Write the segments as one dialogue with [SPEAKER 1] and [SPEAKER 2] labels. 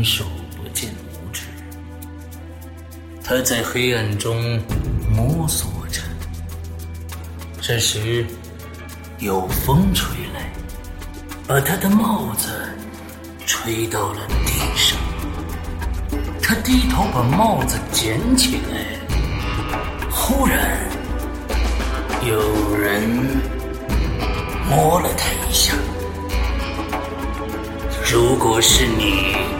[SPEAKER 1] 伸手不见五指，他在黑暗中摸索着。这时，有风吹来，把他的帽子吹到了地上。他低头把帽子捡起来，忽然有人摸了他一下。如果是你。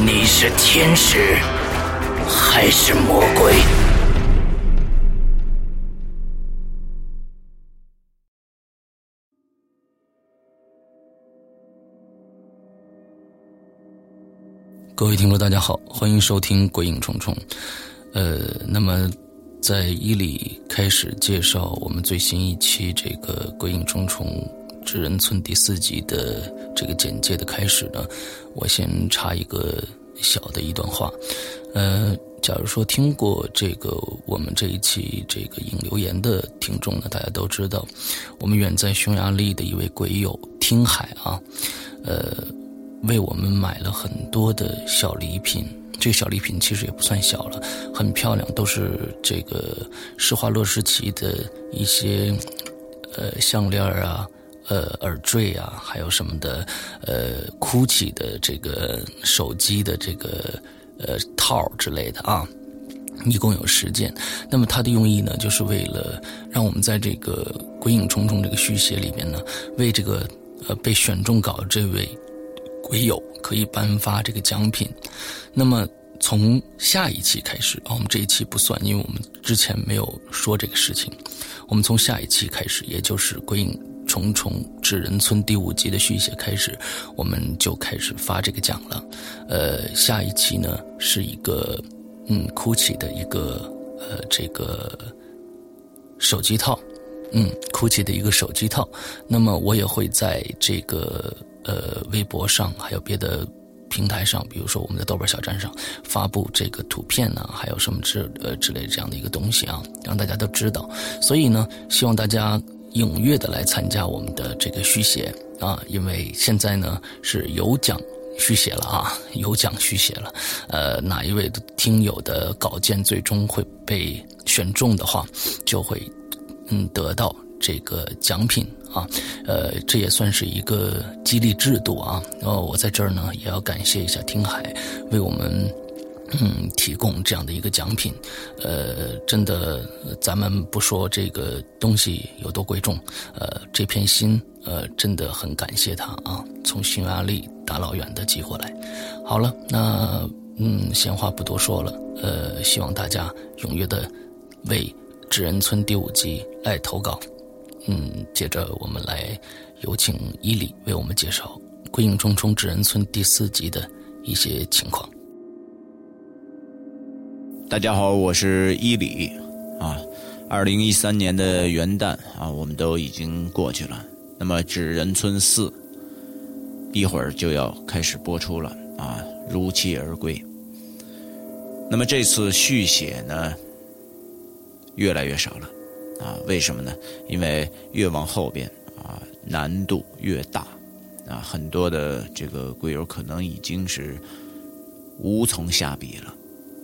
[SPEAKER 1] 你是天使还是魔鬼？各位听众，大家好，欢迎收听《鬼影重重》。呃，那么在伊里开始介绍我们最新一期这个《鬼影重重》。知人村第四集的这个简介的开始呢，我先插一个小的一段话。呃，假如说听过这个我们这一期这个引留言的听众呢，大家都知道，我们远在匈牙利的一位鬼友听海啊，呃，为我们买了很多的小礼品。这个小礼品其实也不算小了，很漂亮，都是这个施华洛世奇的一些呃项链啊。呃，耳坠啊，还有什么的，呃，GUCCI 的这个手机的这个呃套之类的啊，一共有十件。那么它的用意呢，就是为了让我们在这个《鬼影重重》这个续写里面呢，为这个呃被选中稿这位鬼友可以颁发这个奖品。那么从下一期开始啊，我们这一期不算，因为我们之前没有说这个事情。我们从下一期开始，也就是《鬼影》。重重纸人村第五集的续写开始，我们就开始发这个奖了。呃，下一期呢是一个嗯，GUCCI 的一个呃这个手机套，嗯，GUCCI 的一个手机套。那么我也会在这个呃微博上，还有别的平台上，比如说我们的豆瓣小站上发布这个图片呢，还有什么之呃之类这样的一个东西啊，让大家都知道。所以呢，希望大家。踊跃的来参加我们的这个续写啊，因为现在呢是有奖续写了啊，有奖续写了。呃，哪一位听友的稿件最终会被选中的话，就会嗯得到这个奖品啊。呃，这也算是一个激励制度啊。然后我在这儿呢也要感谢一下听海为我们。嗯，提供这样的一个奖品，呃，真的，咱们不说这个东西有多贵重，呃，这片心，呃，真的很感谢他啊，从匈牙利大老远的寄过来。好了，那嗯，闲话不多说了，呃，希望大家踊跃的为《智人村》第五集来投稿。嗯，接着我们来有请伊里为我们介绍《鬼影重重智人村》第四集的一些情况。
[SPEAKER 2] 大家好，我是伊里，啊，二零一三年的元旦啊，我们都已经过去了。那么《纸人村四》一会儿就要开始播出了啊如期而归。那么这次续写呢，越来越少了，啊，为什么呢？因为越往后边啊，难度越大，啊，很多的这个鬼友可能已经是无从下笔了，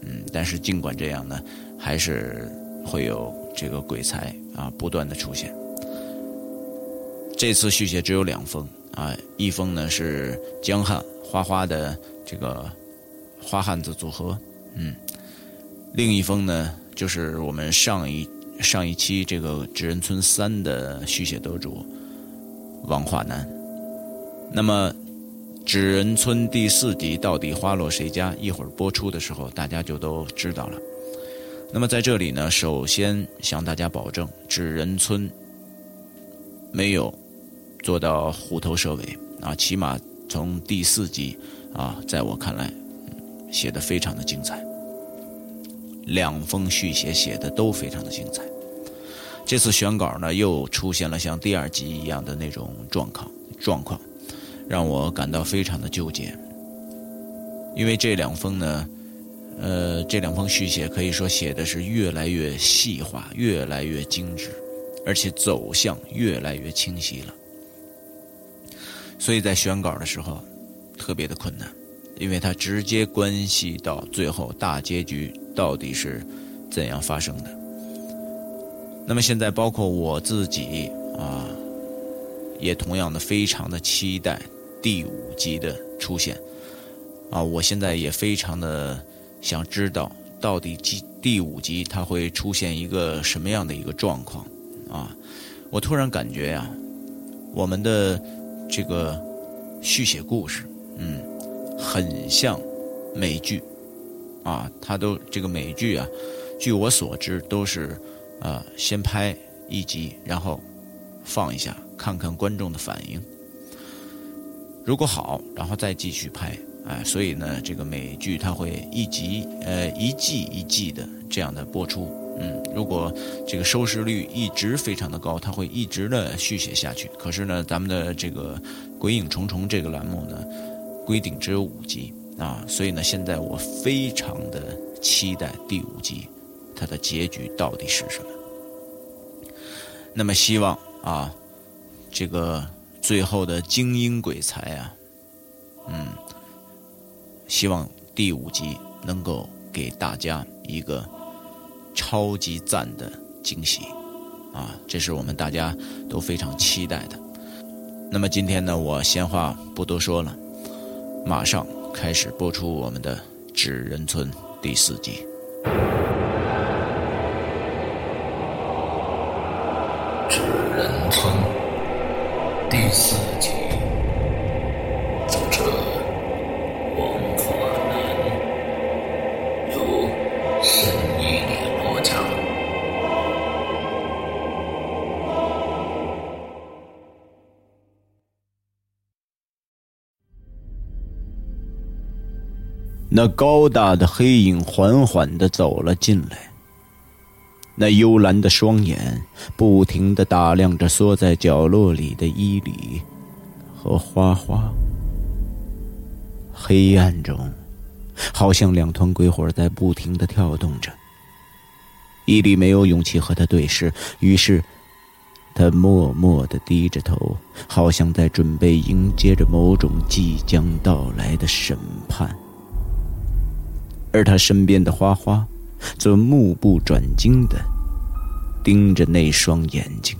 [SPEAKER 2] 嗯，但是尽管这样呢，还是会有这个鬼才啊不断的出现。这次续写只有两封啊，一封呢是江汉花花的这个花汉子组合。嗯，另一封呢，就是我们上一上一期这个《纸人村三》的续写得主王化南。那么，《纸人村》第四集到底花落谁家？一会儿播出的时候，大家就都知道了。那么在这里呢，首先向大家保证，《纸人村》没有做到虎头蛇尾啊，起码从第四集啊，在我看来。写的非常的精彩，两封续写写的都非常的精彩。这次选稿呢，又出现了像第二集一样的那种状况状况，让我感到非常的纠结。因为这两封呢，呃，这两封续写可以说写的是越来越细化，越来越精致，而且走向越来越清晰了。所以在选稿的时候，特别的困难。因为它直接关系到最后大结局到底是怎样发生的。那么现在，包括我自己啊，也同样的非常的期待第五集的出现啊！我现在也非常的想知道，到底第第五集它会出现一个什么样的一个状况啊！我突然感觉呀，我们的这个续写故事，嗯。很像美剧，啊，它都这个美剧啊，据我所知都是，呃，先拍一集，然后放一下，看看观众的反应。如果好，然后再继续拍，哎，所以呢，这个美剧它会一集，呃，一季一季的这样的播出。嗯，如果这个收视率一直非常的高，它会一直的续写下去。可是呢，咱们的这个《鬼影重重》这个栏目呢。规定只有五集啊，所以呢，现在我非常的期待第五集，它的结局到底是什么。那么希望啊，这个最后的精英鬼才啊，嗯，希望第五集能够给大家一个超级赞的惊喜啊，这是我们大家都非常期待的。那么今天呢，我闲话不多说了。马上开始播出我们的《纸人村》第四集，《那高大的黑影缓缓的走了进来，那幽蓝的双眼不停的打量着缩在角落里的伊里和花花。黑暗中，好像两团鬼火在不停的跳动着。伊里没有勇气和他对视，于是，他默默的低着头，好像在准备迎接着某种即将到来的审判。而他身边的花花，则目不转睛的盯着那双眼睛，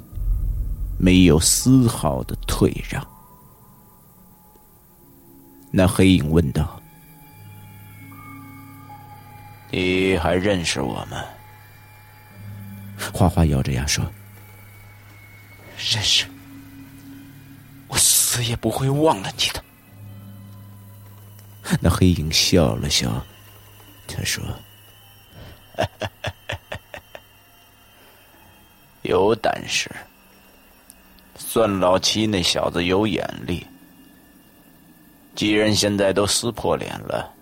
[SPEAKER 2] 没有丝毫的退让。那黑影问道：“你还认识我吗？”花花咬着牙说：“认识，我死也不会忘了你的。”那黑影笑了笑。他说：“ 有胆识，算老七那小子有眼力。既然现在都撕破脸了，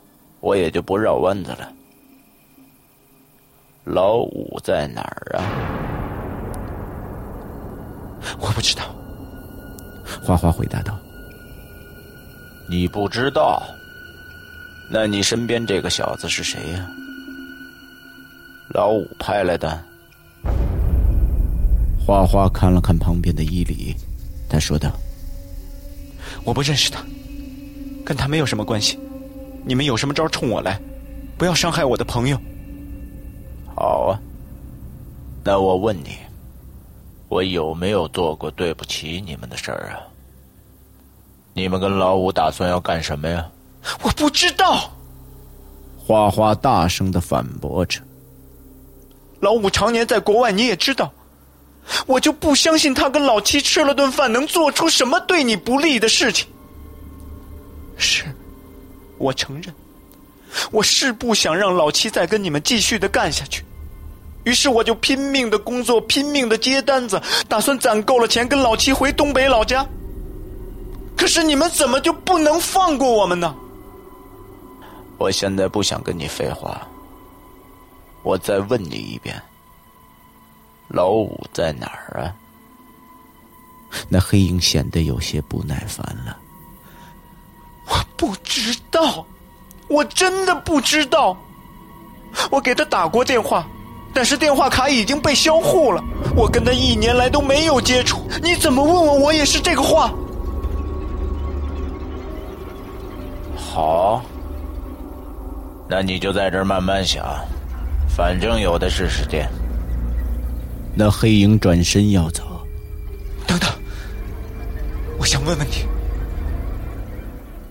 [SPEAKER 2] 我也就不绕弯子了。老五在哪儿啊？我不知道。”花花回答道：“你不知道？那你身边这个小子是谁呀？老五派来的。花花看了看旁边的伊犁，他说道：“
[SPEAKER 3] 我不认识他，跟他没有什么关系。你们有什么招冲我来，不要伤害我的朋友。”
[SPEAKER 2] 好啊，那我问你，我有没有做过对不起你们的事儿啊？你们跟老五打算要干什么呀？
[SPEAKER 3] 我不知道。
[SPEAKER 2] 花花大声的反驳着。
[SPEAKER 3] 老五常年在国外，你也知道，我就不相信他跟老七吃了顿饭能做出什么对你不利的事情。是，我承认，我是不想让老七再跟你们继续的干下去，于是我就拼命的工作，拼命的接单子，打算攒够了钱跟老七回东北老家。可是你们怎么就不能放过我们呢？
[SPEAKER 2] 我现在不想跟你废话。我再问你一遍，老五在哪儿啊？那黑影显得有些不耐烦了。
[SPEAKER 3] 我不知道，我真的不知道。我给他打过电话，但是电话卡已经被销户了。我跟他一年来都没有接触，你怎么问我，我也是这个话。
[SPEAKER 2] 好，那你就在这儿慢慢想。反正有的是时间。那黑影转身要走，
[SPEAKER 3] 等等，我想问问你，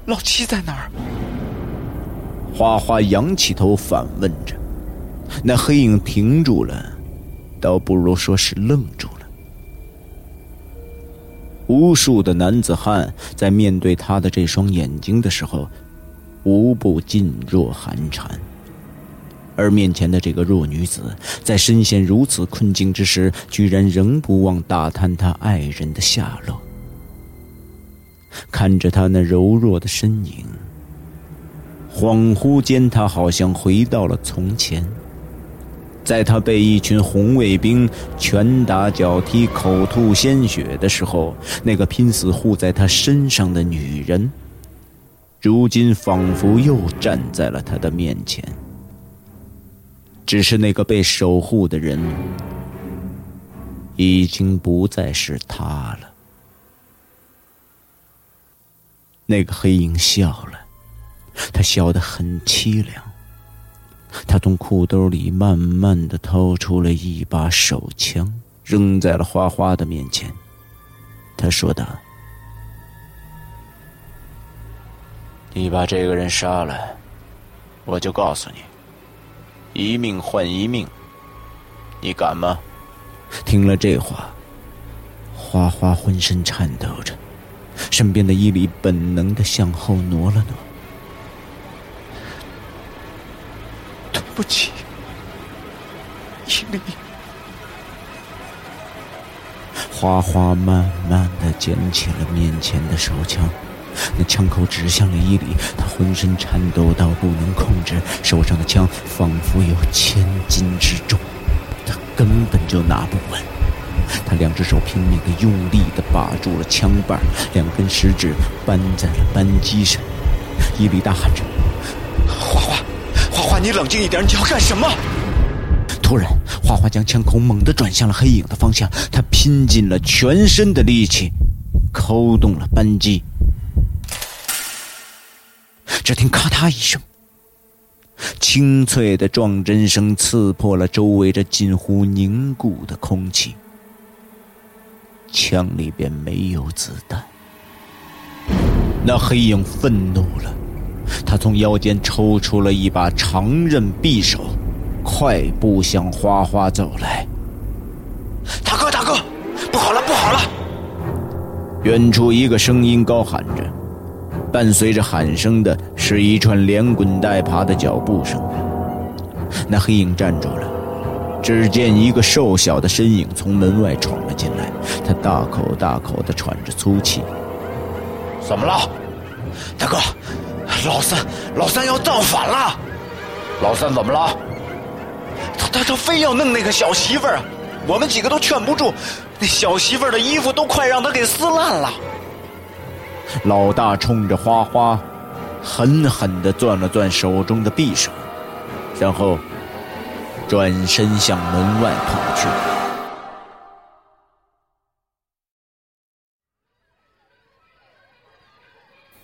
[SPEAKER 3] 老七在哪儿？
[SPEAKER 2] 花花仰起头反问着。那黑影停住了，倒不如说是愣住了。无数的男子汉在面对他的这双眼睛的时候，无不噤若寒蝉。而面前的这个弱女子，在身陷如此困境之时，居然仍不忘打探她爱人的下落。看着她那柔弱的身影，恍惚间，他好像回到了从前，在他被一群红卫兵拳打脚踢、口吐鲜血的时候，那个拼死护在他身上的女人，如今仿佛又站在了他的面前。只是那个被守护的人，已经不再是他了。那个黑影笑了，他笑得很凄凉。他从裤兜里慢慢的掏出了一把手枪，扔在了花花的面前。他说道：“你把这个人杀了，我就告诉你。”一命换一命，你敢吗？听了这话，花花浑身颤抖着，身边的伊犁本能的向后挪了挪。
[SPEAKER 3] 对不起，伊犁。
[SPEAKER 2] 花花慢慢的捡起了面前的手枪。那枪口指向了伊犁，他浑身颤抖到不能控制，手上的枪仿佛有千斤之重，他根本就拿不稳。他两只手拼命的用力的把住了枪把，两根食指扳在了扳机上。伊犁大喊着：“
[SPEAKER 3] 花花，花花，你冷静一点，你要干什么？”
[SPEAKER 2] 突然，花花将枪口猛地转向了黑影的方向，他拼尽了全身的力气，扣动了扳机。只听“咔嗒”一声，清脆的撞针声刺破了周围这近乎凝固的空气。枪里边没有子弹。那黑影愤怒了，他从腰间抽出了一把长刃匕首，快步向花花走来。
[SPEAKER 3] 大哥，大哥，不好了，不好了！
[SPEAKER 2] 远处一个声音高喊着。伴随着喊声的是一串连滚带爬的脚步声。那黑影站住了，只见一个瘦小的身影从门外闯了进来，他大口大口的喘着粗气。
[SPEAKER 3] 怎么了，大哥？老三，老三要造反了！
[SPEAKER 2] 老三怎么了？
[SPEAKER 3] 他他他非要弄那个小媳妇儿，我们几个都劝不住。那小媳妇儿的衣服都快让他给撕烂了。
[SPEAKER 2] 老大冲着花花狠狠地攥了攥手中的匕首，然后转身向门外跑去。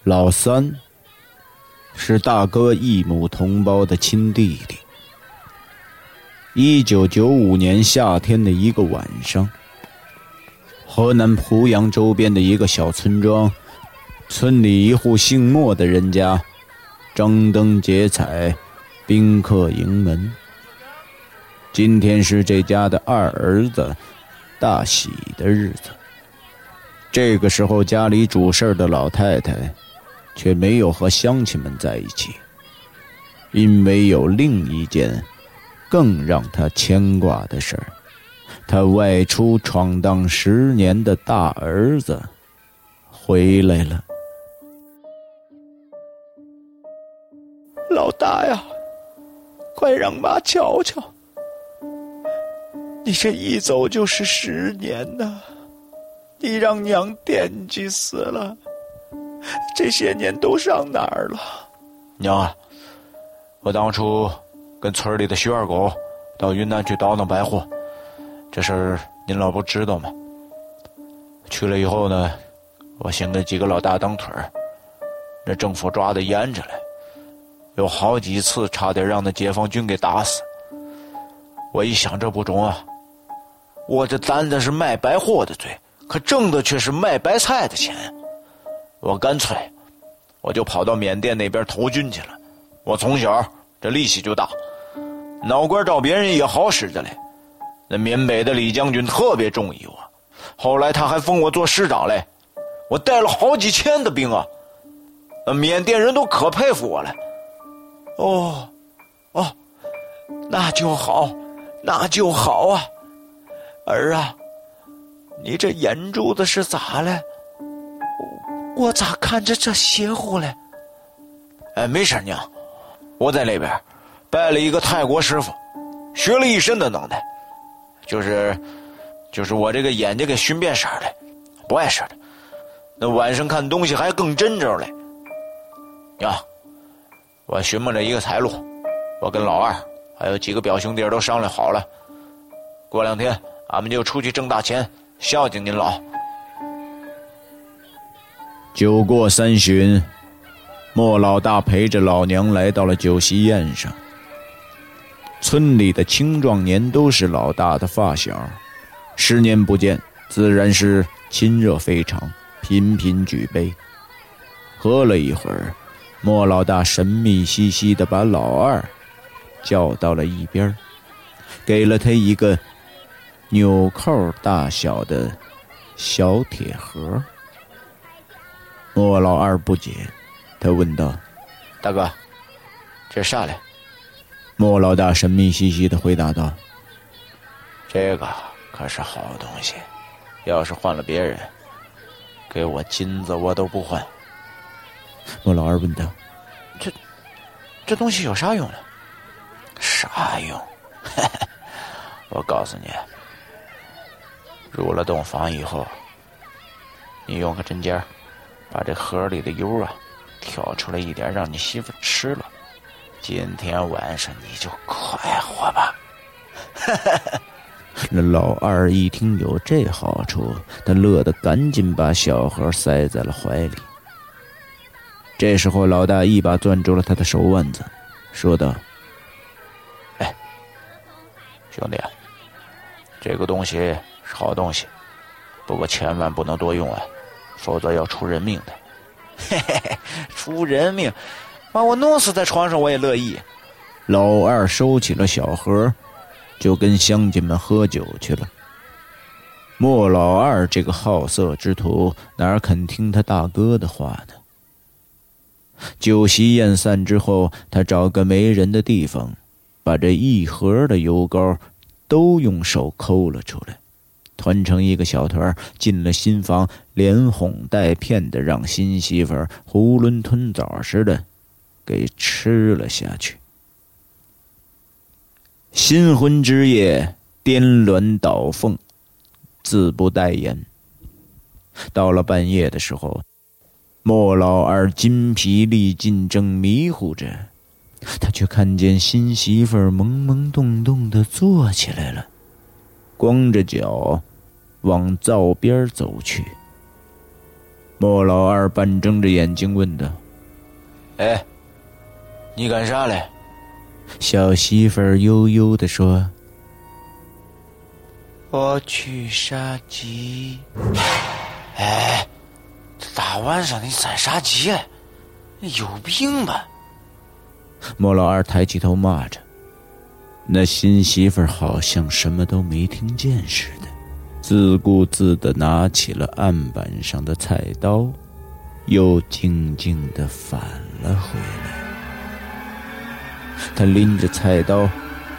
[SPEAKER 2] 老三是大哥异母同胞的亲弟弟。一九九五年夏天的一个晚上，河南濮阳周边的一个小村庄，村里一户姓莫的人家，张灯结彩，宾客盈门。今天是这家的二儿子大喜的日子。这个时候，家里主事的老太太。却没有和乡亲们在一起，因为有另一件更让他牵挂的事儿：他外出闯荡十年的大儿子回来了。
[SPEAKER 3] 老大呀，快让妈瞧瞧，你这一走就是十年呐，你让娘惦记死了。这些年都上哪儿了？
[SPEAKER 2] 娘啊，我当初跟村里的徐二狗到云南去倒腾白货，这事儿您老不知道吗？去了以后呢，我先跟几个老大当腿儿，那政府抓的严着嘞，有好几次差点让那解放军给打死。我一想这不中啊，我这担的是卖白货的罪，可挣的却是卖白菜的钱。我干脆，我就跑到缅甸那边投军去了。我从小这力气就大，脑瓜照别人也好使的嘞。那缅北的李将军特别中意我，后来他还封我做师长嘞。我带了好几千的兵啊，那缅甸人都可佩服我了。
[SPEAKER 3] 哦，哦，那就好，那就好啊，儿啊，你这眼珠子是咋了？我咋看着这邪乎嘞？
[SPEAKER 2] 哎，没事娘，我在那边拜了一个泰国师傅，学了一身的能耐，就是就是我这个眼睛给熏变色了，不碍事的。那晚上看东西还更真着嘞。娘，我寻摸着一个财路，我跟老二还有几个表兄弟都商量好了，过两天俺们就出去挣大钱，孝敬您老。酒过三巡，莫老大陪着老娘来到了酒席宴上。村里的青壮年都是老大的发小，十年不见，自然是亲热非常，频频举杯。喝了一会儿，莫老大神秘兮兮的把老二叫到了一边，给了他一个纽扣大小的小铁盒。莫老二不解，他问道：“大哥，这啥嘞？”莫老大神秘兮兮的回答道：“这个可是好东西，要是换了别人，给我金子我都不换。”莫老二问道：“这这东西有啥用呢？”“啥用？我告诉你，入了洞房以后，你用个针尖把这盒里的油啊，挑出来一点，让你媳妇吃了。今天晚上你就快活吧。那老二一听有这好处，他乐得赶紧把小盒塞在了怀里。这时候，老大一把攥住了他的手腕子，说道：“哎，兄弟，这个东西是好东西，不过千万不能多用啊。”否则要出人命的，嘿嘿嘿，出人命，把我弄死在床上我也乐意。老二收起了小盒，就跟乡亲们喝酒去了。莫老二这个好色之徒哪肯听他大哥的话呢？酒席宴散之后，他找个没人的地方，把这一盒的油膏都用手抠了出来。团成一个小团进了新房，连哄带骗的让新媳妇儿囫囵吞枣似的给吃了下去。新婚之夜，颠鸾倒凤，自不待言。到了半夜的时候，莫老二筋疲力尽，正迷糊着，他却看见新媳妇儿懵懵懂懂的坐起来了，光着脚往灶边走去。莫老二半睁着眼睛问道：“
[SPEAKER 3] 哎，你干啥嘞？”
[SPEAKER 2] 小媳妇儿悠悠的说：“
[SPEAKER 3] 我去杀鸡。”哎。大晚上的散啥鸡？有病吧！
[SPEAKER 2] 莫老二抬起头骂着，那新媳妇好像什么都没听见似的，自顾自的拿起了案板上的菜刀，又静静的返了回来。他拎着菜刀，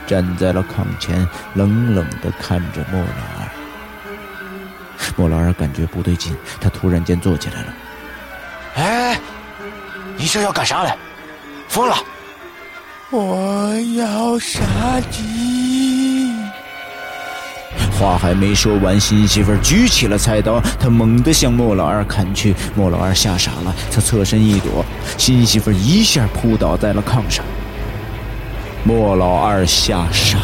[SPEAKER 2] 站在了炕前，冷冷的看着莫老二。莫老二感觉不对劲，他突然间坐起来了。
[SPEAKER 3] 哎，你这要干啥嘞？疯了！
[SPEAKER 4] 我要杀鸡。
[SPEAKER 2] 话还没说完，新媳妇举起了菜刀，她猛地向莫老二砍去。莫老二吓傻了，他侧身一躲，新媳妇一下扑倒在了炕上。莫老二吓傻。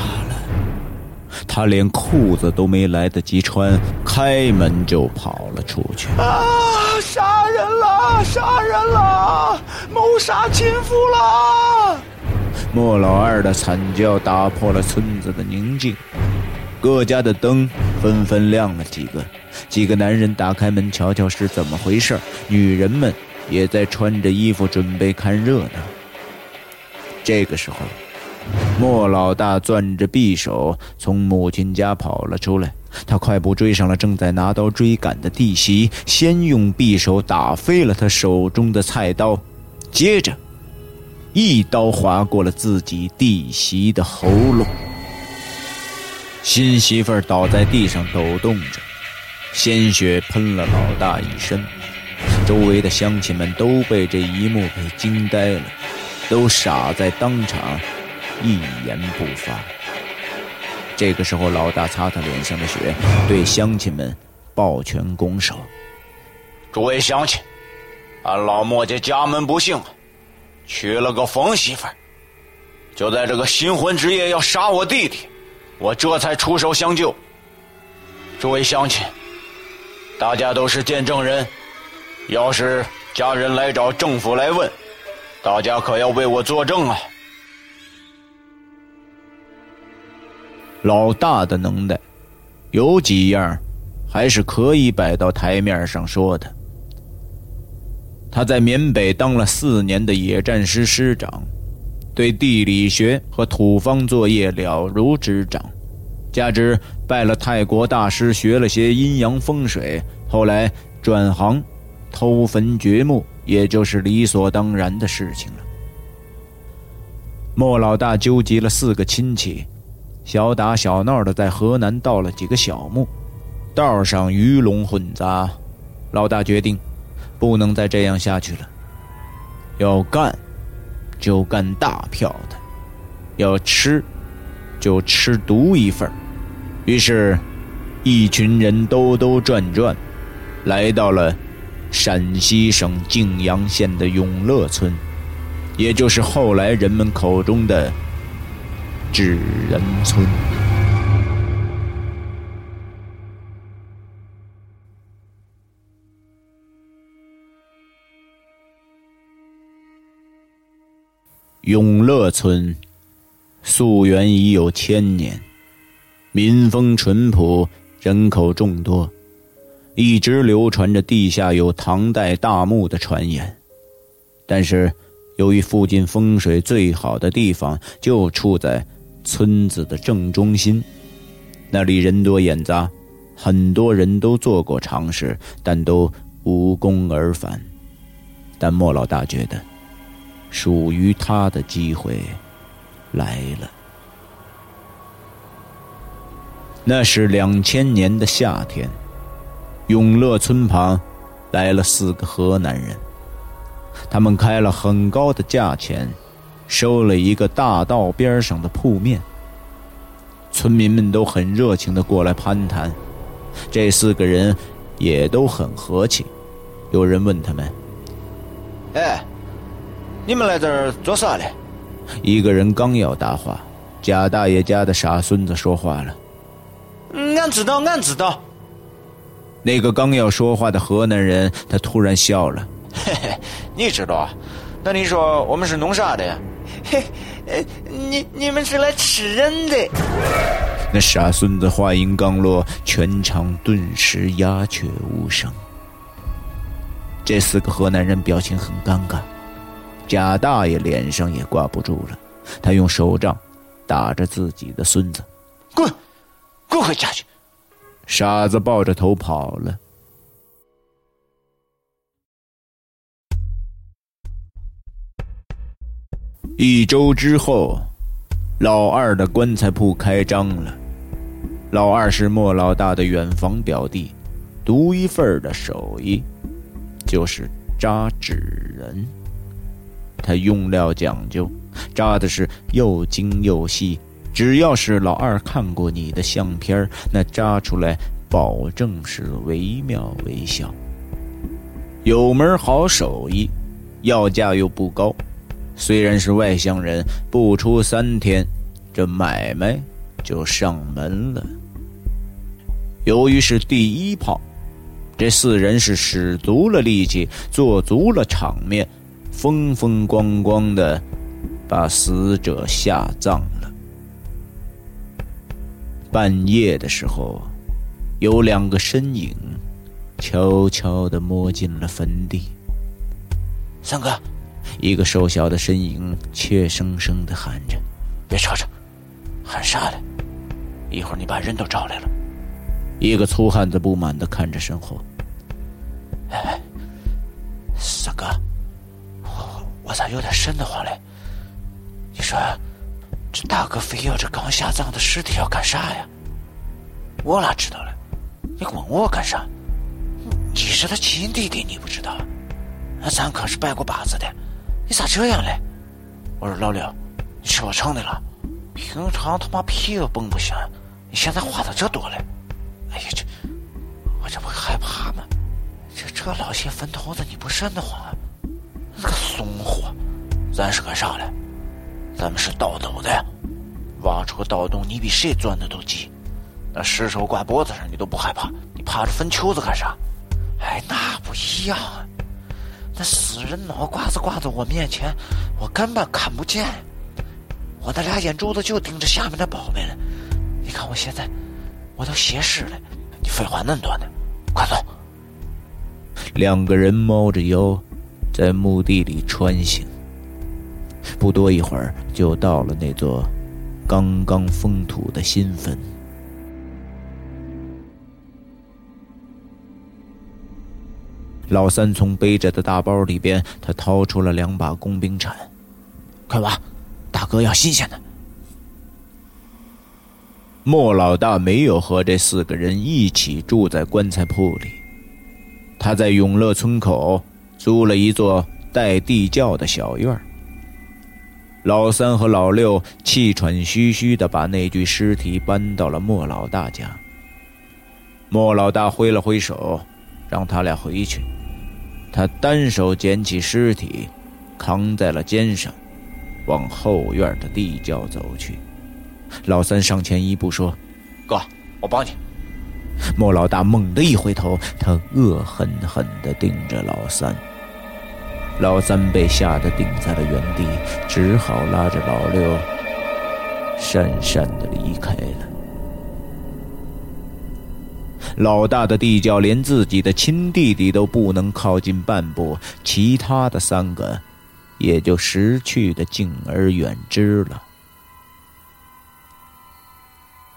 [SPEAKER 2] 他连裤子都没来得及穿，开门就跑了出去。
[SPEAKER 4] 啊！杀人了！杀人了！谋杀亲夫了！
[SPEAKER 2] 莫老二的惨叫打破了村子的宁静，各家的灯纷纷亮了几个。几个男人打开门瞧瞧是怎么回事，女人们也在穿着衣服准备看热闹。这个时候。莫老大攥着匕首从母亲家跑了出来，他快步追上了正在拿刀追赶的弟媳，先用匕首打飞了他手中的菜刀，接着一刀划过了自己弟媳的喉咙。新媳妇倒在地上抖动着，鲜血喷了老大一身，周围的乡亲们都被这一幕给惊呆了，都傻在当场。一言不发。这个时候，老大擦擦脸上的血，对乡亲们抱拳拱手：“
[SPEAKER 3] 诸位乡亲，俺老莫家家门不幸，娶了个疯媳妇儿，就在这个新婚之夜要杀我弟弟，我这才出手相救。诸位乡亲，大家都是见证人，要是家人来找政府来问，大家可要为我作证啊！”
[SPEAKER 2] 老大的能耐，有几样还是可以摆到台面上说的。他在缅北当了四年的野战师师长，对地理学和土方作业了如指掌，加之拜了泰国大师学了些阴阳风水，后来转行偷坟掘墓，也就是理所当然的事情了。莫老大纠集了四个亲戚。小打小闹的在河南盗了几个小墓，道上鱼龙混杂，老大决定不能再这样下去了。要干就干大票的，要吃就吃独一份于是，一群人兜兜转转，来到了陕西省泾阳县的永乐村，也就是后来人们口中的。纸人村，永乐村溯源已有千年，民风淳朴，人口众多，一直流传着地下有唐代大墓的传言，但是由于附近风水最好的地方就处在。村子的正中心，那里人多眼杂，很多人都做过尝试，但都无功而返。但莫老大觉得，属于他的机会来了。那是两千年的夏天，永乐村旁来了四个河南人，他们开了很高的价钱。收了一个大道边上的铺面，村民们都很热情的过来攀谈，这四个人也都很和气。有人问他们：“
[SPEAKER 3] 哎，你们来这儿做啥嘞？
[SPEAKER 2] 一个人刚要答话，贾大爷家的傻孙子说话了。
[SPEAKER 3] 俺知道，俺知道。
[SPEAKER 2] 那个刚要说话的河南人，他突然笑了。
[SPEAKER 3] 嘿嘿，你知道啊？那你说我们是弄啥的？嘿，呃，你你们是来吃人的。
[SPEAKER 2] 那傻孙子话音刚落，全场顿时鸦雀无声。这四个河南人表情很尴尬，贾大爷脸上也挂不住了，他用手杖打着自己的孙子：“
[SPEAKER 3] 滚，滚回家去！”
[SPEAKER 2] 傻子抱着头跑了。一周之后，老二的棺材铺开张了。老二是莫老大的远房表弟，独一份的手艺。就是扎纸人，他用料讲究，扎的是又精又细。只要是老二看过你的相片那扎出来保证是惟妙惟肖。有门好手艺，要价又不高。虽然是外乡人，不出三天，这买卖就上门了。由于是第一炮。这四人是使足了力气，做足了场面，风风光光的把死者下葬了。半夜的时候，有两个身影悄悄的摸进了坟地。
[SPEAKER 3] 三哥，
[SPEAKER 2] 一个瘦小的身影怯生生的喊着：“
[SPEAKER 3] 别吵吵，喊啥嘞？一会儿你把人都招来了。”
[SPEAKER 2] 一个粗汉子不满的看着身后。
[SPEAKER 3] 哎，三哥，我我咋有点瘆得慌嘞？你说，这大哥非要这刚下葬的尸体要干啥呀？我哪知道嘞？你问我干啥？你是他亲弟弟，你不知道？那咱可是拜过把子的，你咋这样嘞？我说老刘，你吃我撑的了？平常他妈屁都蹦不响，你现在话咋这多嘞？哎呀，这我这不害怕吗？这这老些坟头子你不瘆得慌？那个怂货！咱是干啥嘞？咱们是盗斗的，挖出个盗洞，你比谁钻的都急。那尸首挂脖子上，你都不害怕？你趴着坟丘子干啥？哎，那不一样啊！那死人脑瓜子挂在我面前，我根本看不见。我那俩眼珠子就盯着下面的宝贝呢。你看我现在，我都斜视了。你废话那么多呢，快走！
[SPEAKER 2] 两个人猫着腰，在墓地里穿行。不多一会儿，就到了那座刚刚封土的新坟。老三从背着的大包里边，他掏出了两把工兵铲，
[SPEAKER 3] 快挖，大哥要新鲜的。
[SPEAKER 2] 莫老大没有和这四个人一起住在棺材铺里。他在永乐村口租了一座带地窖的小院老三和老六气喘吁吁地把那具尸体搬到了莫老大家。莫老大挥了挥手，让他俩回去。他单手捡起尸体，扛在了肩上，往后院的地窖走去。老三上前一步说：“
[SPEAKER 3] 哥，我帮你。”
[SPEAKER 2] 莫老大猛地一回头，他恶狠狠地盯着老三。老三被吓得顶在了原地，只好拉着老六讪讪地离开了。老大的地窖连自己的亲弟弟都不能靠近半步，其他的三个也就识趣的敬而远之了。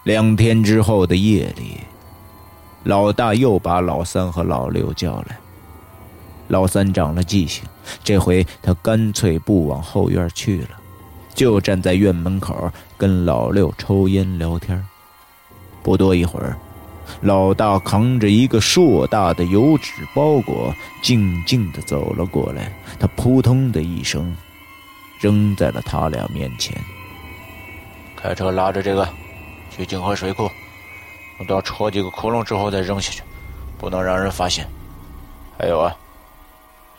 [SPEAKER 2] 两天之后的夜里。老大又把老三和老六叫来。老三长了记性，这回他干脆不往后院去了，就站在院门口跟老六抽烟聊天。不多一会儿，老大扛着一个硕大的油纸包裹，静静地走了过来。他扑通的一声，扔在了他俩面前。
[SPEAKER 3] 开车拉着这个，去泾河水库。都要戳几个窟窿之后再扔下去，不能让人发现。还有啊，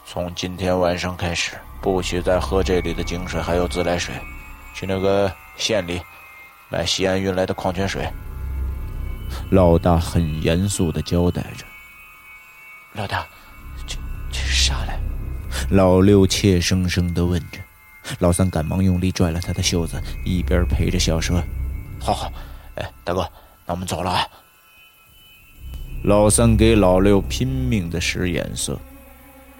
[SPEAKER 2] 从今天晚上开始，不许再喝这里的井水，还有自来水。去那个县里买西安运来的矿泉水。老大很严肃的交代着。
[SPEAKER 3] 老大，这这是啥嘞？
[SPEAKER 2] 老六怯生生的问着。老三赶忙用力拽了他的袖子，一边陪着笑说：“
[SPEAKER 3] 好好，哎，大哥，那我们走了啊。”
[SPEAKER 2] 老三给老六拼命的使眼色，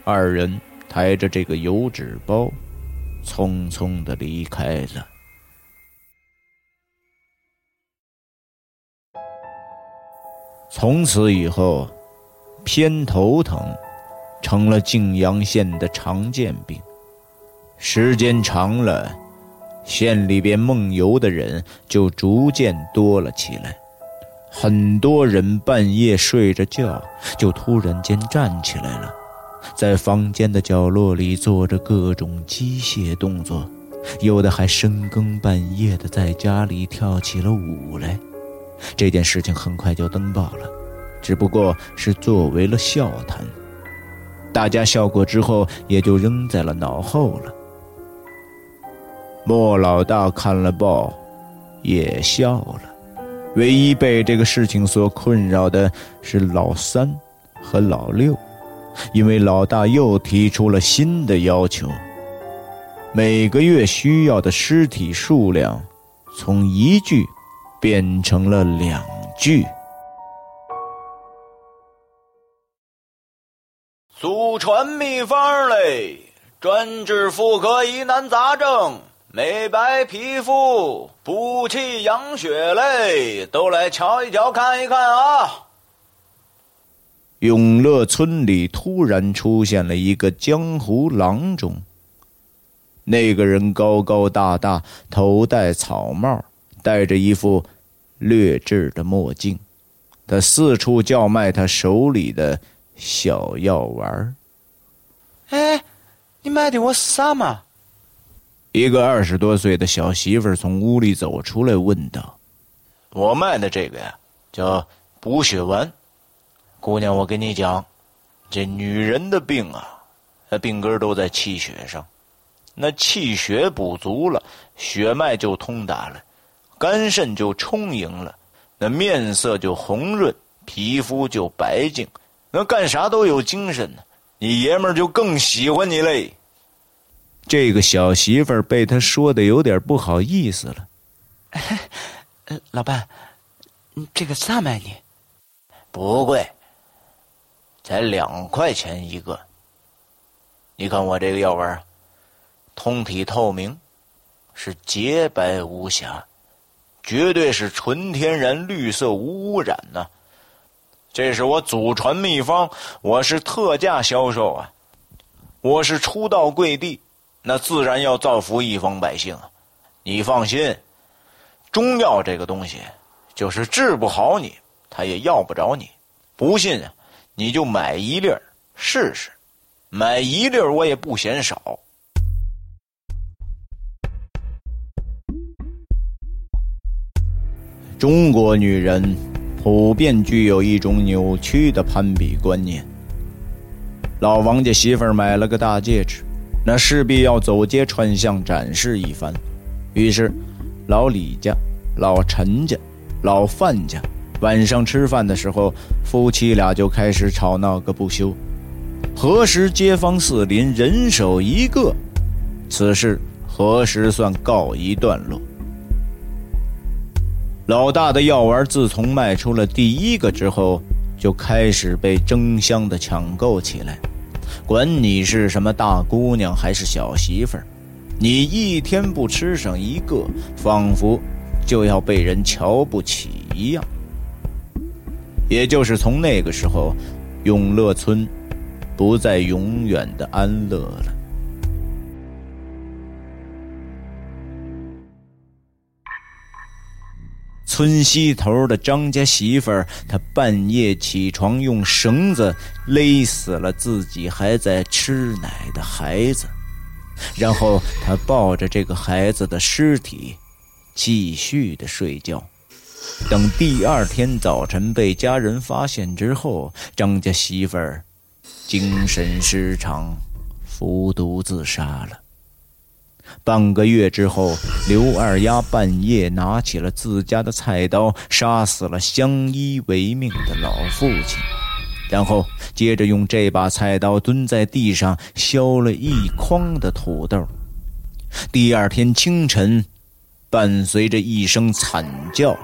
[SPEAKER 2] 二人抬着这个油纸包，匆匆的离开了。从此以后，偏头疼成了泾阳县的常见病。时间长了，县里边梦游的人就逐渐多了起来。很多人半夜睡着觉，就突然间站起来了，在房间的角落里做着各种机械动作，有的还深更半夜的在家里跳起了舞来。这件事情很快就登报了，只不过是作为了笑谈，大家笑过之后也就扔在了脑后了。莫老大看了报，也笑了。唯一被这个事情所困扰的是老三和老六，因为老大又提出了新的要求：每个月需要的尸体数量从一具变成了两句。
[SPEAKER 3] 祖传秘方嘞，专治妇科疑难杂症。美白皮肤、补气养血嘞，都来瞧一瞧、看一看啊！
[SPEAKER 2] 永乐村里突然出现了一个江湖郎中。那个人高高大大，头戴草帽，戴着一副劣质的墨镜，他四处叫卖他手里的小药丸
[SPEAKER 3] 哎，你卖的我啥嘛？
[SPEAKER 2] 一个二十多岁的小媳妇从屋里走出来，问道：“
[SPEAKER 3] 我卖的这个呀，叫补血丸。姑娘，我跟你讲，这女人的病啊，那病根都在气血上。那气血补足了，血脉就通达了，肝肾就充盈了，那面色就红润，皮肤就白净，那干啥都有精神呢。你爷们儿就更喜欢你嘞。”
[SPEAKER 2] 这个小媳妇儿被他说的有点不好意思了。
[SPEAKER 3] 老伴，这个咋卖呢？不贵，才两块钱一个。你看我这个药丸，通体透明，是洁白无瑕，绝对是纯天然、绿色无污染呐。这是我祖传秘方，我是特价销售啊！我是初到贵地。那自然要造福一方百姓啊！你放心，中药这个东西，就是治不好你，他也要不着你。不信啊，你就买一粒试试，买一粒我也不嫌少。
[SPEAKER 2] 中国女人普遍具有一种扭曲的攀比观念。老王家媳妇儿买了个大戒指。那势必要走街串巷展示一番，于是，老李家、老陈家、老范家晚上吃饭的时候，夫妻俩就开始吵闹个不休。何时街坊四邻人手一个？此事何时算告一段落？老大的药丸自从卖出了第一个之后，就开始被争相的抢购起来。管你是什么大姑娘还是小媳妇儿，你一天不吃上一个，仿佛就要被人瞧不起一样。也就是从那个时候，永乐村不再永远的安乐了。村西头的张家媳妇儿，她半夜起床，用绳子勒死了自己还在吃奶的孩子，然后她抱着这个孩子的尸体，继续的睡觉。等第二天早晨被家人发现之后，张家媳妇儿精神失常，服毒自杀了。半个月之后，刘二丫半夜拿起了自家的菜刀，杀死了相依为命的老父亲，然后接着用这把菜刀蹲在地上削了一筐的土豆。第二天清晨，伴随着一声惨叫，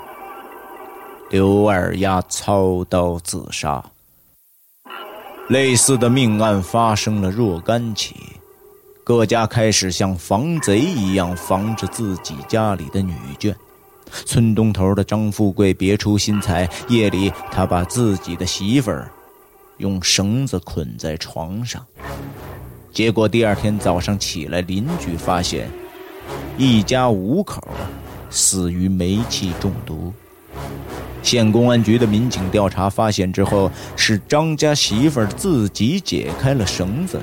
[SPEAKER 2] 刘二丫操刀自杀。类似的命案发生了若干起。各家开始像防贼一样防着自己家里的女眷。村东头的张富贵别出心裁，夜里他把自己的媳妇儿用绳子捆在床上，结果第二天早上起来，邻居发现一家五口死于煤气中毒。县公安局的民警调查发现之后，是张家媳妇儿自己解开了绳子。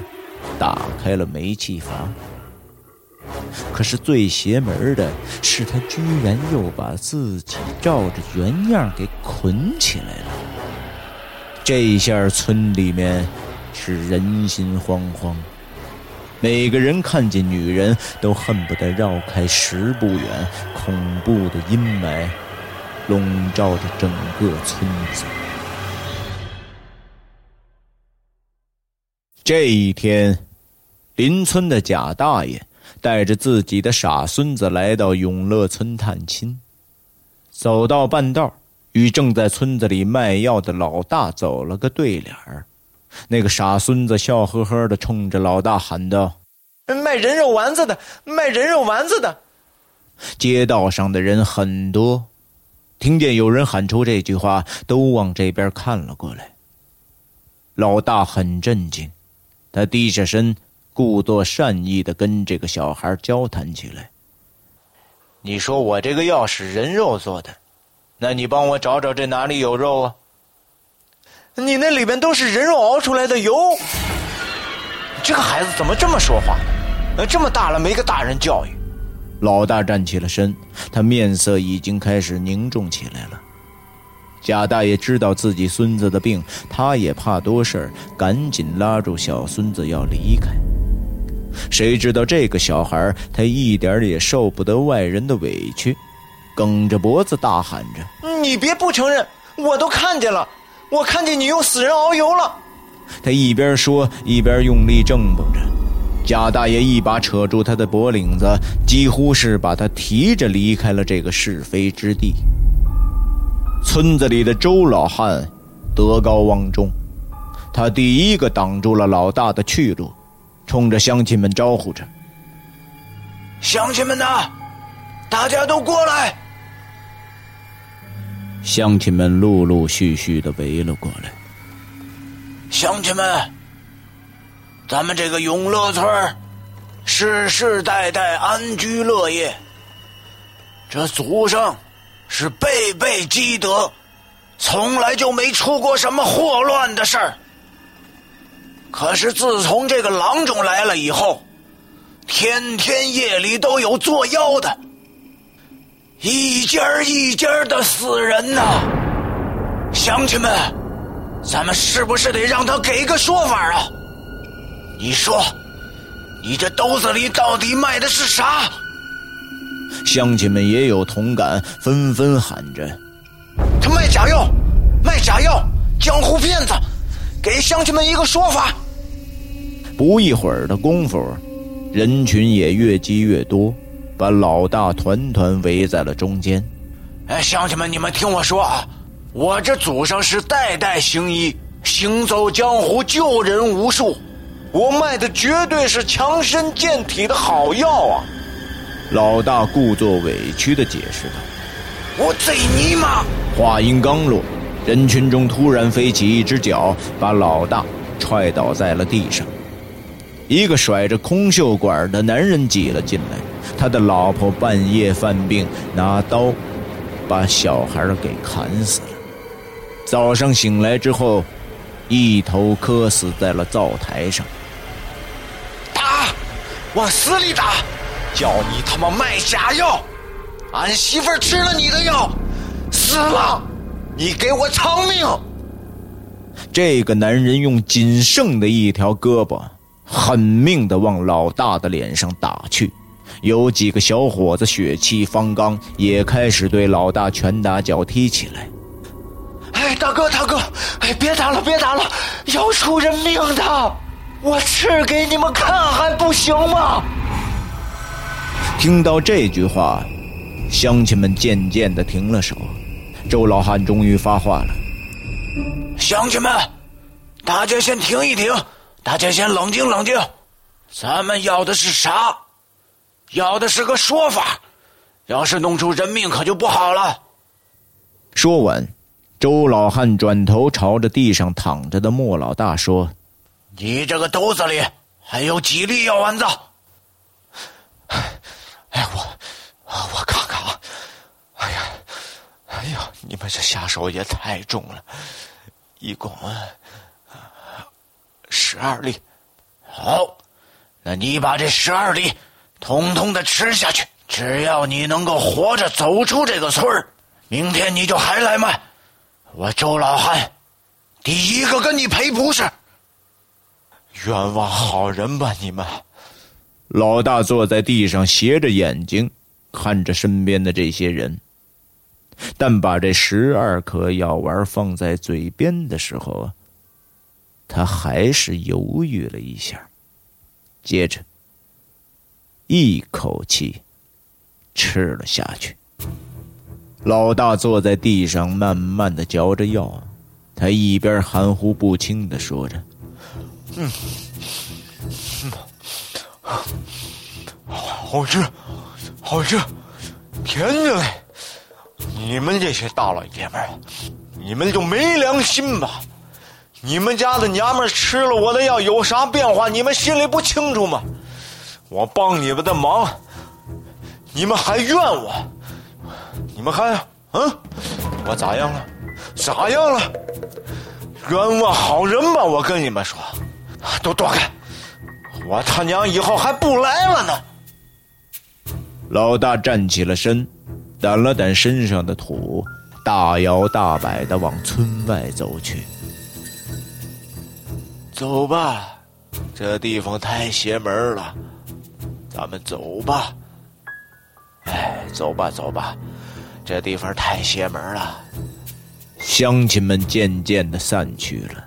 [SPEAKER 2] 打开了煤气阀，可是最邪门的是，他居然又把自己照着原样给捆起来了。这一下，村里面是人心惶惶，每个人看见女人都恨不得绕开十步远，恐怖的阴霾笼罩着整个村子。这一天，邻村的贾大爷带着自己的傻孙子来到永乐村探亲。走到半道，与正在村子里卖药的老大走了个对脸儿。那个傻孙子笑呵呵的冲着老大喊道：“
[SPEAKER 3] 卖人肉丸子的，卖人肉丸子的！”
[SPEAKER 2] 街道上的人很多，听见有人喊出这句话，都往这边看了过来。老大很震惊。他低下身，故作善意的跟这个小孩交谈起来。
[SPEAKER 3] 你说我这个药是人肉做的，那你帮我找找这哪里有肉啊？你那里边都是人肉熬出来的油。这个孩子怎么这么说话呢？这么大了没个大人教育。
[SPEAKER 2] 老大站起了身，他面色已经开始凝重起来了。贾大爷知道自己孙子的病，他也怕多事儿赶紧拉住小孙子要离开。谁知道这个小孩他一点也受不得外人的委屈，梗着脖子大喊着：“
[SPEAKER 3] 你别不承认，我都看见了，我看见你用死人熬油了。”
[SPEAKER 2] 他一边说一边用力挣蹦着。贾大爷一把扯住他的脖领子，几乎是把他提着离开了这个是非之地。村子里的周老汉德高望重，他第一个挡住了老大的去路，冲着乡亲们招呼着：“
[SPEAKER 4] 乡亲们呐，大家都过来！”
[SPEAKER 2] 乡亲们陆陆续续的围了过来。
[SPEAKER 4] 乡亲们，咱们这个永乐村世世代代安居乐业，这祖上。是辈辈积德，从来就没出过什么祸乱的事儿。可是自从这个郎中来了以后，天天夜里都有作妖的，一家一家的死人呐！乡亲们，咱们是不是得让他给个说法啊？你说，你这兜子里到底卖的是啥？
[SPEAKER 2] 乡亲们也有同感，纷纷喊着：“
[SPEAKER 3] 他卖假药，卖假药，江湖骗子，给乡亲们一个说法！”
[SPEAKER 2] 不一会儿的功夫，人群也越积越多，把老大团团围在了中间。
[SPEAKER 4] 哎，乡亲们，你们听我说啊，我这祖上是代代行医，行走江湖，救人无数，我卖的绝对是强身健体的好药啊！
[SPEAKER 2] 老大故作委屈的解释道：“
[SPEAKER 4] 我贼尼玛！”
[SPEAKER 2] 话音刚落，人群中突然飞起一只脚，把老大踹倒在了地上。一个甩着空袖管的男人挤了进来，他的老婆半夜犯病，拿刀把小孩给砍死了。早上醒来之后，一头磕死在了灶台上。
[SPEAKER 4] 打，往死里打！叫你他妈卖假药！俺媳妇吃了你的药，死了，你给我偿命！
[SPEAKER 2] 这个男人用仅剩的一条胳膊狠命的往老大的脸上打去。有几个小伙子血气方刚，也开始对老大拳打脚踢起来。
[SPEAKER 3] 哎，大哥，大哥，哎，别打了，别打了，要出人命的！我吃给你们看还不行吗？
[SPEAKER 2] 听到这句话，乡亲们渐渐的停了手。周老汉终于发话了：“
[SPEAKER 4] 乡亲们，大家先停一停，大家先冷静冷静，咱们要的是啥？”要的是个说法，要是弄出人命，可就不好了。
[SPEAKER 2] 说完，周老汉转头朝着地上躺着的莫老大说：“
[SPEAKER 4] 你这个兜子里还有几粒药丸子？”
[SPEAKER 3] 哎，我我看看啊！哎呀，哎呀，你们这下手也太重了，一共十二粒。
[SPEAKER 4] 好，那你把这十二粒。通通的吃下去，只要你能够活着走出这个村儿，明天你就还来卖。我周老汉，第一个跟你赔不是。
[SPEAKER 3] 冤枉好人吧你们！
[SPEAKER 2] 老大坐在地上，斜着眼睛看着身边的这些人，但把这十二颗药丸放在嘴边的时候，他还是犹豫了一下，接着。一口气吃了下去。老大坐在地上，慢慢的嚼着药，他一边含糊不清的说着：“嗯，
[SPEAKER 3] 好吃，好吃，甜着嘞！你们这些大老爷们，你们就没良心吧？你们家的娘们吃了我的药有啥变化？你们心里不清楚吗？”我帮你们的忙，你们还怨我？你们还嗯？我咋样了？咋样了？冤枉好人吧！我跟你们说，都躲开！我他娘以后还不来了呢！
[SPEAKER 2] 老大站起了身，掸了掸身上的土，大摇大摆的往村外走去。
[SPEAKER 3] 走吧，这地方太邪门了。咱们走吧，哎，走吧，走吧，这地方太邪门了。
[SPEAKER 2] 乡亲们渐渐的散去了，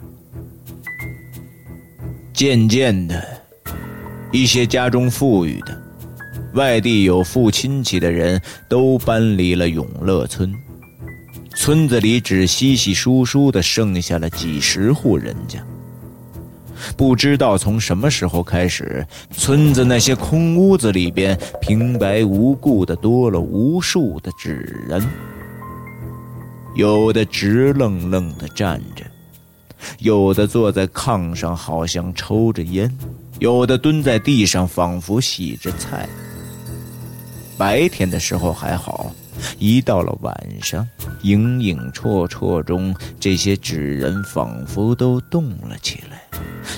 [SPEAKER 2] 渐渐的，一些家中富裕的、外地有富亲戚的人都搬离了永乐村，村子里只稀稀疏疏的剩下了几十户人家。不知道从什么时候开始，村子那些空屋子里边平白无故的多了无数的纸人，有的直愣愣的站着，有的坐在炕上好像抽着烟，有的蹲在地上仿佛洗着菜。白天的时候还好。一到了晚上，影影绰绰中，这些纸人仿佛都动了起来。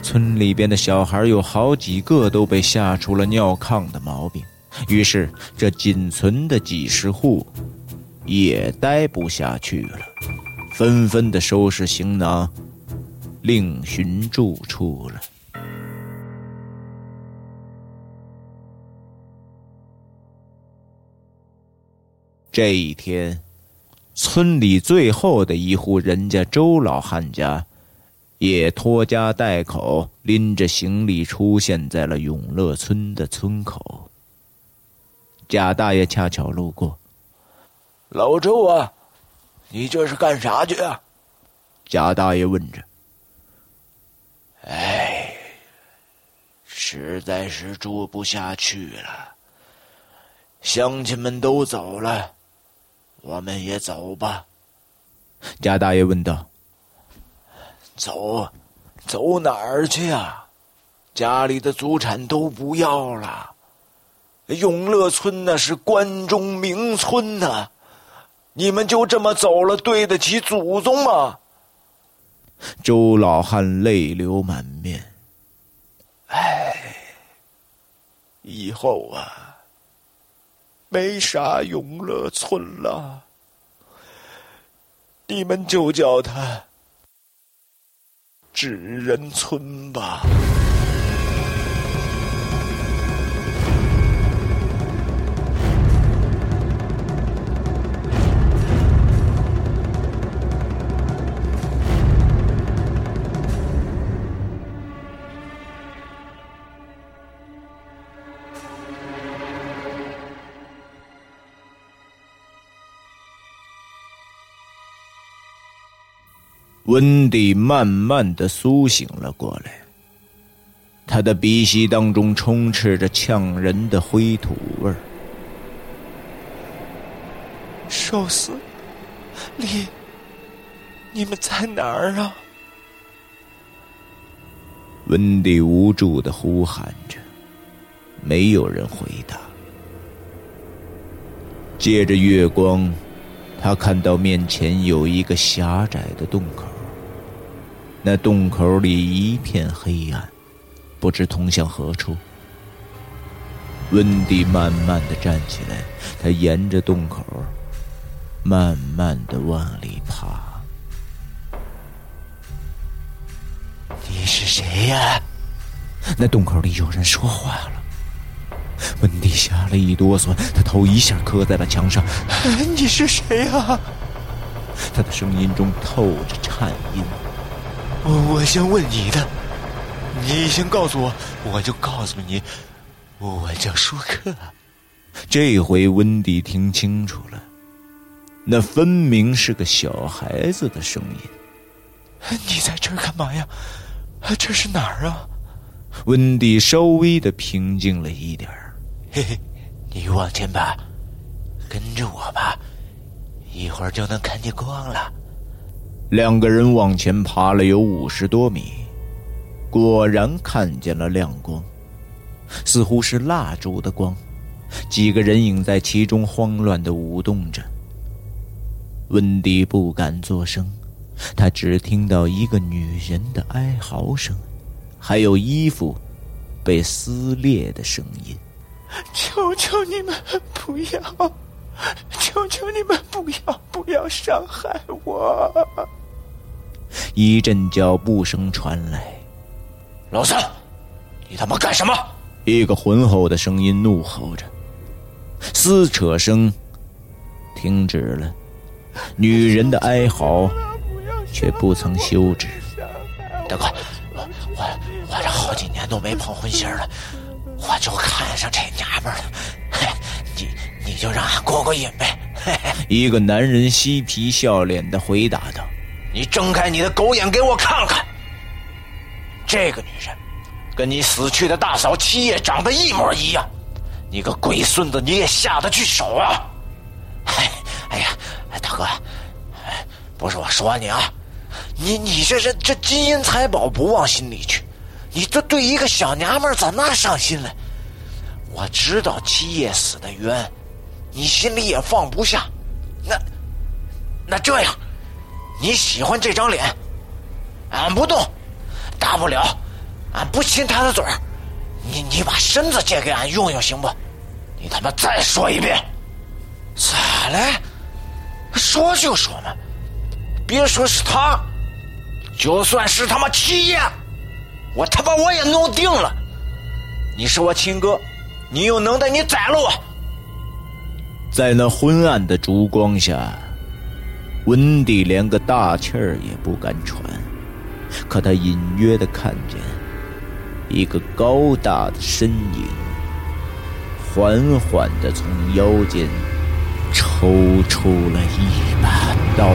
[SPEAKER 2] 村里边的小孩有好几个都被吓出了尿炕的毛病，于是这仅存的几十户也待不下去了，纷纷的收拾行囊，另寻住处了。这一天，村里最后的一户人家周老汉家，也拖家带口，拎着行李出现在了永乐村的村口。贾大爷恰巧路过，
[SPEAKER 4] 老周啊，你这是干啥去啊？
[SPEAKER 2] 贾大爷问着。
[SPEAKER 4] 哎，实在是住不下去了，乡亲们都走了。我们也走吧，
[SPEAKER 2] 贾大爷问道。
[SPEAKER 4] 走，走哪儿去啊？家里的祖产都不要了。永乐村那是关中名村呐，你们就这么走了，对得起祖宗吗？
[SPEAKER 2] 周老汉泪流满面。
[SPEAKER 3] 唉，以后啊。没啥永乐村了，你们就叫它纸人村吧。
[SPEAKER 2] 温迪慢慢的苏醒了过来，他的鼻息当中充斥着呛人的灰土味儿。
[SPEAKER 3] 寿司，你，你们在哪儿啊？
[SPEAKER 2] 温迪无助的呼喊着，没有人回答。借着月光，他看到面前有一个狭窄的洞口。那洞口里一片黑暗，不知通向何处。温迪慢慢的站起来，他沿着洞口，慢慢的往里爬。
[SPEAKER 3] 你是谁呀？
[SPEAKER 2] 那洞口里有人说话了。温迪吓了一哆嗦，他头一下磕在了墙上。
[SPEAKER 3] 你是谁呀？
[SPEAKER 2] 他的声音中透着颤音。
[SPEAKER 3] 我我先问你的，你先告诉我，我就告诉你，我叫舒克。
[SPEAKER 2] 这回温迪听清楚了，那分明是个小孩子的声音。
[SPEAKER 3] 你在这儿干嘛呀？这是哪儿啊？
[SPEAKER 2] 温迪稍微的平静了一点儿。
[SPEAKER 3] 嘿嘿，你往前吧，跟着我吧，一会儿就能看见光了。
[SPEAKER 2] 两个人往前爬了有五十多米，果然看见了亮光，似乎是蜡烛的光。几个人影在其中慌乱的舞动着。温迪不敢作声，他只听到一个女人的哀嚎声，还有衣服被撕裂的声音。
[SPEAKER 3] 求求你们不要！求求你们不要！不要伤害我！
[SPEAKER 2] 一阵脚步声传来，
[SPEAKER 4] 老三，你他妈干什么？
[SPEAKER 2] 一个浑厚的声音怒吼着，撕扯声停止了，女人的哀嚎却不曾休止。
[SPEAKER 4] 大哥，我我我这好几年都没碰荤腥了，我就看上这娘们了，你你就让俺过过瘾呗。
[SPEAKER 2] 一个男人嬉皮笑脸的回答道。
[SPEAKER 4] 你睁开你的狗眼给我看看，这个女人跟你死去的大嫂七叶长得一模一样，你个龟孙子你也下得去手啊？哎，哎呀，大哥，不是我说你啊，你你这是这金银财宝不往心里去，你这对一个小娘们咋那上心了？我知道七叶死的冤，你心里也放不下，那那这样。你喜欢这张脸，俺不动，大不了俺不亲他的嘴儿，你你把身子借给俺用用行不？你他妈再说一遍，咋了？说就说嘛，别说是他，就算是他妈七爷，我他妈我也弄定了。你是我亲哥，你有能耐你宰了我。
[SPEAKER 2] 在那昏暗的烛光下。温迪连个大气儿也不敢喘，可他隐约的看见一个高大的身影，缓缓的从腰间抽出了一把刀。